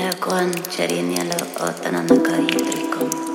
Nya kwan chari nya lo otanana yitrikom.